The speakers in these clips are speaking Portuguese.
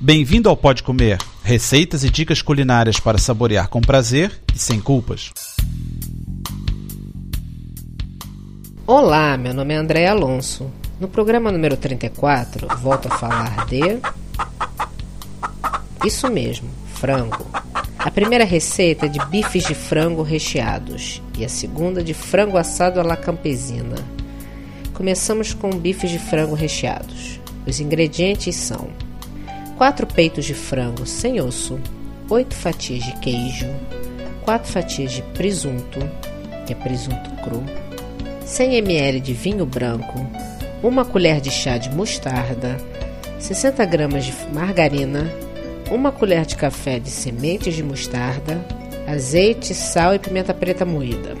Bem-vindo ao Pode Comer, receitas e dicas culinárias para saborear com prazer e sem culpas. Olá, meu nome é André Alonso. No programa número 34, volto a falar de. Isso mesmo, frango. A primeira receita é de bifes de frango recheados e a segunda de frango assado à la campesina. Começamos com bifes de frango recheados. Os ingredientes são 4 peitos de frango sem osso, 8 fatias de queijo, 4 fatias de presunto, que é presunto cru, 100 ml de vinho branco, 1 colher de chá de mostarda, 60 gramas de margarina, 1 colher de café de sementes de mostarda, azeite, sal e pimenta preta moída.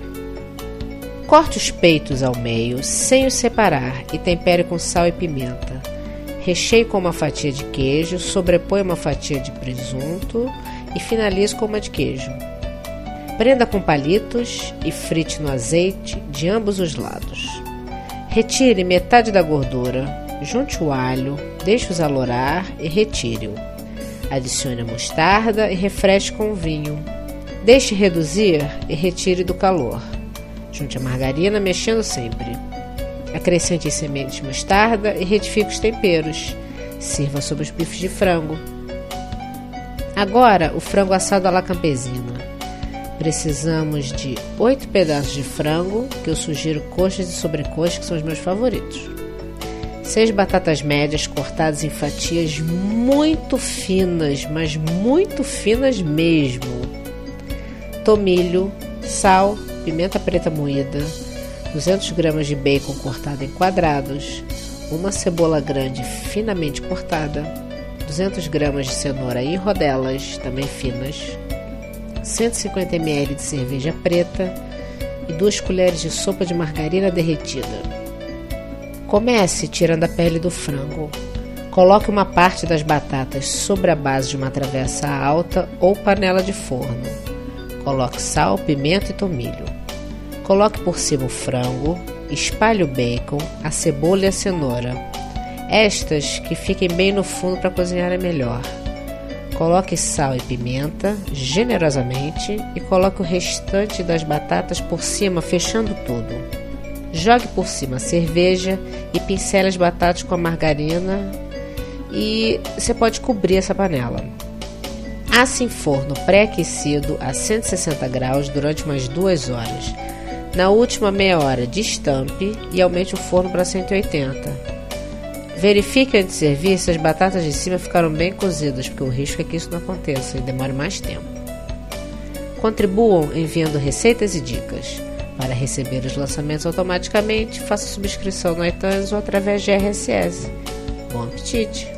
Corte os peitos ao meio sem os separar e tempere com sal e pimenta. Recheie com uma fatia de queijo, sobrepõe uma fatia de presunto e finalize com uma de queijo. Prenda com palitos e frite no azeite de ambos os lados. Retire metade da gordura, junte o alho, deixe-os alorar e retire-o. Adicione a mostarda e refresque com o vinho. Deixe reduzir e retire do calor. Junte a margarina mexendo sempre. Acrescente sementes de mostarda e retifique os temperos. Sirva sobre os bifes de frango. Agora, o frango assado à la campesina. Precisamos de 8 pedaços de frango, que eu sugiro coxas e sobrecoxas, que são os meus favoritos. 6 batatas médias cortadas em fatias muito finas, mas muito finas mesmo. Tomilho, sal, pimenta preta moída, 200 gramas de bacon cortado em quadrados, uma cebola grande finamente cortada, 200 gramas de cenoura em rodelas, também finas, 150 ml de cerveja preta e 2 colheres de sopa de margarina derretida. Comece tirando a pele do frango. Coloque uma parte das batatas sobre a base de uma travessa alta ou panela de forno. Coloque sal, pimenta e tomilho. Coloque por cima o frango, espalhe o bacon, a cebola e a cenoura. Estas que fiquem bem no fundo para cozinhar é melhor. Coloque sal e pimenta generosamente e coloque o restante das batatas por cima, fechando tudo. Jogue por cima a cerveja e pincele as batatas com a margarina e você pode cobrir essa panela. Asse em forno pré-aquecido a 160 graus durante umas duas horas. Na última meia hora, destampe e aumente o forno para 180. Verifique antes de servir se as batatas de cima ficaram bem cozidas, porque o risco é que isso não aconteça e demore mais tempo. Contribuam enviando receitas e dicas. Para receber os lançamentos automaticamente, faça subscrição no iTunes ou através de RSS. Bom apetite!